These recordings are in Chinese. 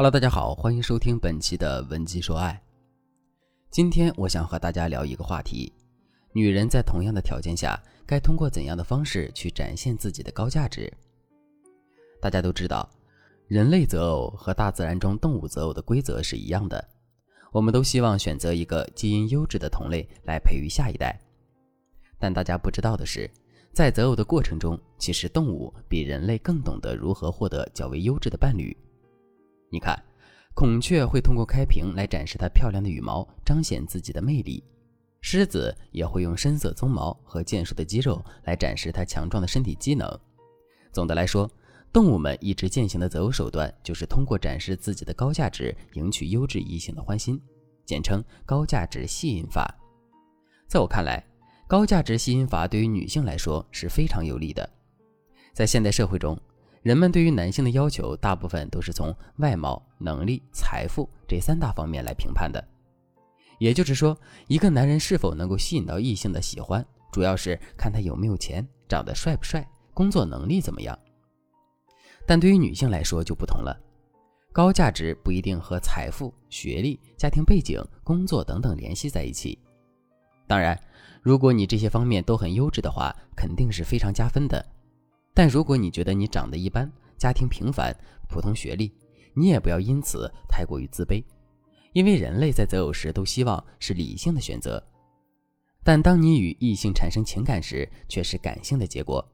Hello，大家好，欢迎收听本期的文姬说爱。今天我想和大家聊一个话题：女人在同样的条件下，该通过怎样的方式去展现自己的高价值？大家都知道，人类择偶和大自然中动物择偶的规则是一样的，我们都希望选择一个基因优质的同类来培育下一代。但大家不知道的是，在择偶的过程中，其实动物比人类更懂得如何获得较为优质的伴侣。你看，孔雀会通过开屏来展示它漂亮的羽毛，彰显自己的魅力；狮子也会用深色鬃毛和健硕的肌肉来展示它强壮的身体机能。总的来说，动物们一直践行的择偶手段就是通过展示自己的高价值，赢取优质异性的欢心，简称高价值吸引法。在我看来，高价值吸引法对于女性来说是非常有利的。在现代社会中，人们对于男性的要求，大部分都是从外貌、能力、财富这三大方面来评判的。也就是说，一个男人是否能够吸引到异性的喜欢，主要是看他有没有钱、长得帅不帅、工作能力怎么样。但对于女性来说就不同了，高价值不一定和财富、学历、家庭背景、工作等等联系在一起。当然，如果你这些方面都很优质的话，肯定是非常加分的。但如果你觉得你长得一般，家庭平凡，普通学历，你也不要因此太过于自卑，因为人类在择偶时都希望是理性的选择，但当你与异性产生情感时，却是感性的结果。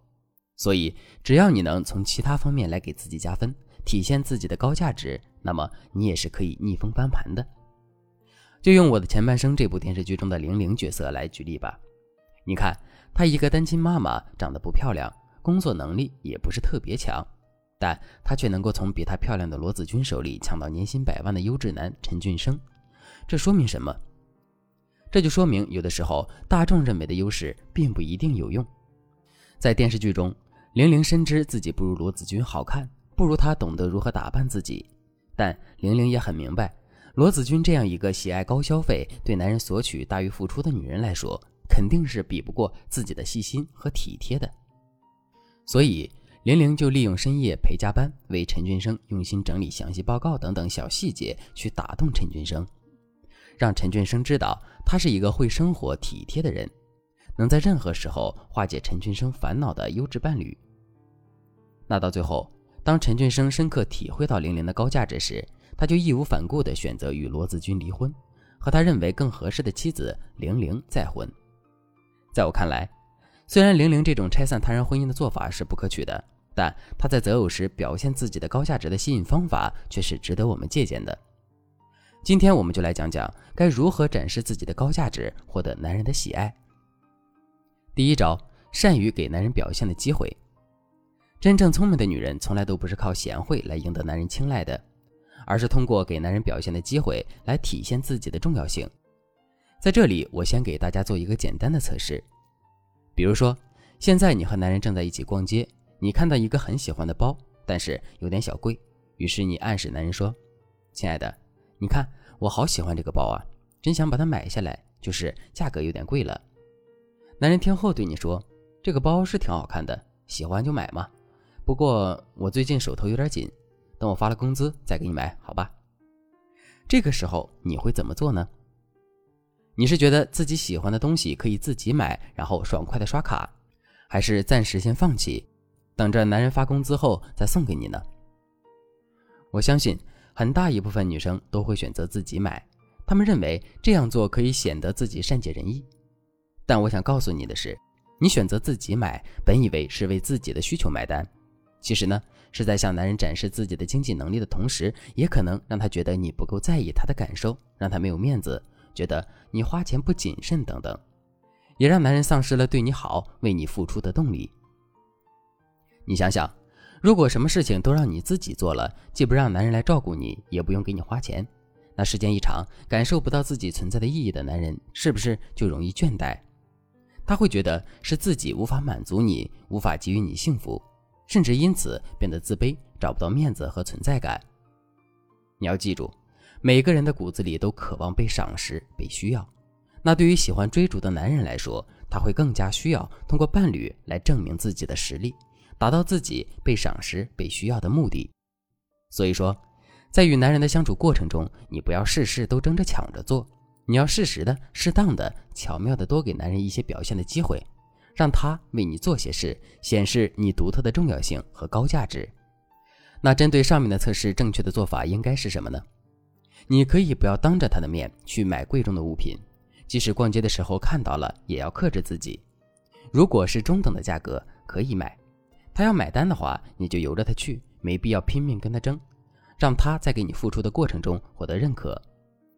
所以，只要你能从其他方面来给自己加分，体现自己的高价值，那么你也是可以逆风翻盘的。就用我的前半生这部电视剧中的玲玲角色来举例吧，你看，她一个单亲妈妈，长得不漂亮。工作能力也不是特别强，但她却能够从比她漂亮的罗子君手里抢到年薪百万的优质男陈俊生，这说明什么？这就说明有的时候大众认为的优势并不一定有用。在电视剧中，玲玲深知自己不如罗子君好看，不如她懂得如何打扮自己，但玲玲也很明白，罗子君这样一个喜爱高消费、对男人索取大于付出的女人来说，肯定是比不过自己的细心和体贴的。所以，玲玲就利用深夜陪加班，为陈俊生用心整理详细报告等等小细节，去打动陈俊生，让陈俊生知道他是一个会生活、体贴的人，能在任何时候化解陈俊生烦恼的优质伴侣。那到最后，当陈俊生深刻体会到玲玲的高价值时，他就义无反顾地选择与罗子君离婚，和他认为更合适的妻子玲玲再婚。在我看来，虽然玲玲这种拆散他人婚姻的做法是不可取的，但她在择偶时表现自己的高价值的吸引方法却是值得我们借鉴的。今天我们就来讲讲该如何展示自己的高价值，获得男人的喜爱。第一招，善于给男人表现的机会。真正聪明的女人从来都不是靠贤惠来赢得男人青睐的，而是通过给男人表现的机会来体现自己的重要性。在这里，我先给大家做一个简单的测试。比如说，现在你和男人正在一起逛街，你看到一个很喜欢的包，但是有点小贵，于是你暗示男人说：“亲爱的，你看我好喜欢这个包啊，真想把它买下来，就是价格有点贵了。”男人听后对你说：“这个包是挺好看的，喜欢就买嘛。不过我最近手头有点紧，等我发了工资再给你买，好吧？”这个时候你会怎么做呢？你是觉得自己喜欢的东西可以自己买，然后爽快的刷卡，还是暂时先放弃，等着男人发工资后再送给你呢？我相信很大一部分女生都会选择自己买，她们认为这样做可以显得自己善解人意。但我想告诉你的是，你选择自己买，本以为是为自己的需求买单，其实呢是在向男人展示自己的经济能力的同时，也可能让他觉得你不够在意他的感受，让他没有面子。觉得你花钱不谨慎等等，也让男人丧失了对你好、为你付出的动力。你想想，如果什么事情都让你自己做了，既不让男人来照顾你，也不用给你花钱，那时间一长，感受不到自己存在的意义的男人，是不是就容易倦怠？他会觉得是自己无法满足你，无法给予你幸福，甚至因此变得自卑，找不到面子和存在感。你要记住。每个人的骨子里都渴望被赏识、被需要。那对于喜欢追逐的男人来说，他会更加需要通过伴侣来证明自己的实力，达到自己被赏识、被需要的目的。所以说，在与男人的相处过程中，你不要事事都争着抢着做，你要适时的、适当的、巧妙的多给男人一些表现的机会，让他为你做些事，显示你独特的重要性和高价值。那针对上面的测试，正确的做法应该是什么呢？你可以不要当着他的面去买贵重的物品，即使逛街的时候看到了，也要克制自己。如果是中等的价格，可以买。他要买单的话，你就由着他去，没必要拼命跟他争。让他在给你付出的过程中获得认可，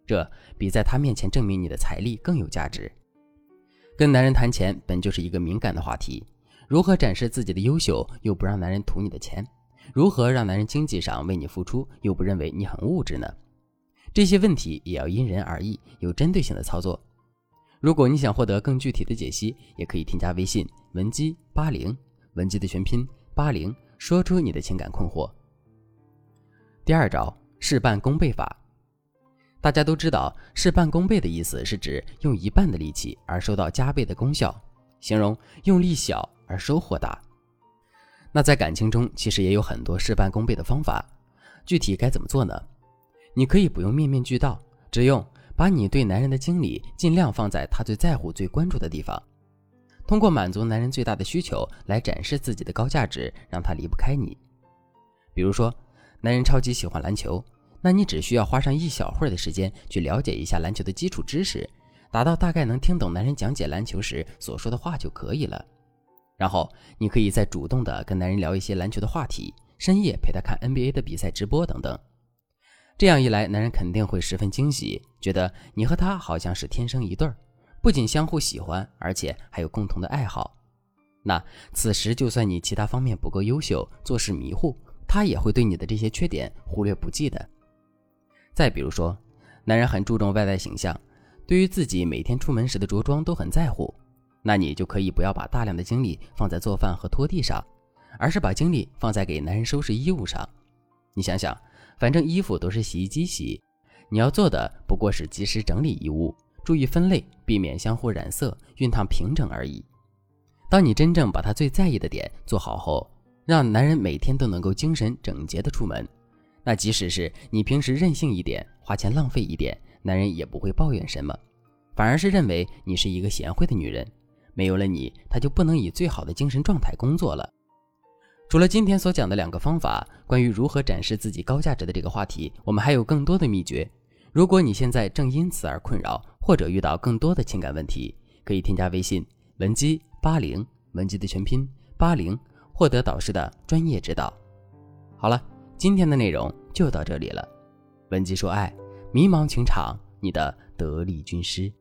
这比在他面前证明你的财力更有价值。跟男人谈钱本就是一个敏感的话题，如何展示自己的优秀又不让男人图你的钱？如何让男人经济上为你付出又不认为你很物质呢？这些问题也要因人而异，有针对性的操作。如果你想获得更具体的解析，也可以添加微信文姬八零，文姬的全拼八零，说出你的情感困惑。第二招事半功倍法，大家都知道，事半功倍的意思是指用一半的力气而收到加倍的功效，形容用力小而收获大。那在感情中，其实也有很多事半功倍的方法，具体该怎么做呢？你可以不用面面俱到，只用把你对男人的精力尽量放在他最在乎、最关注的地方，通过满足男人最大的需求来展示自己的高价值，让他离不开你。比如说。男人超级喜欢篮球，那你只需要花上一小会儿的时间去了解一下篮球的基础知识，达到大概能听懂男人讲解篮球时所说的话就可以了。然后你可以再主动的跟男人聊一些篮球的话题，深夜陪他看 NBA 的比赛直播等等。这样一来，男人肯定会十分惊喜，觉得你和他好像是天生一对儿，不仅相互喜欢，而且还有共同的爱好。那此时就算你其他方面不够优秀，做事迷糊。他也会对你的这些缺点忽略不计的。再比如说，男人很注重外在形象，对于自己每天出门时的着装都很在乎，那你就可以不要把大量的精力放在做饭和拖地上，而是把精力放在给男人收拾衣物上。你想想，反正衣服都是洗衣机洗，你要做的不过是及时整理衣物，注意分类，避免相互染色、熨烫平整而已。当你真正把他最在意的点做好后，让男人每天都能够精神整洁的出门，那即使是你平时任性一点，花钱浪费一点，男人也不会抱怨什么，反而是认为你是一个贤惠的女人。没有了你，他就不能以最好的精神状态工作了。除了今天所讲的两个方法，关于如何展示自己高价值的这个话题，我们还有更多的秘诀。如果你现在正因此而困扰，或者遇到更多的情感问题，可以添加微信文姬八零，文姬的全拼八零。获得导师的专业指导。好了，今天的内容就到这里了。文姬说爱，迷茫情场，你的得力军师。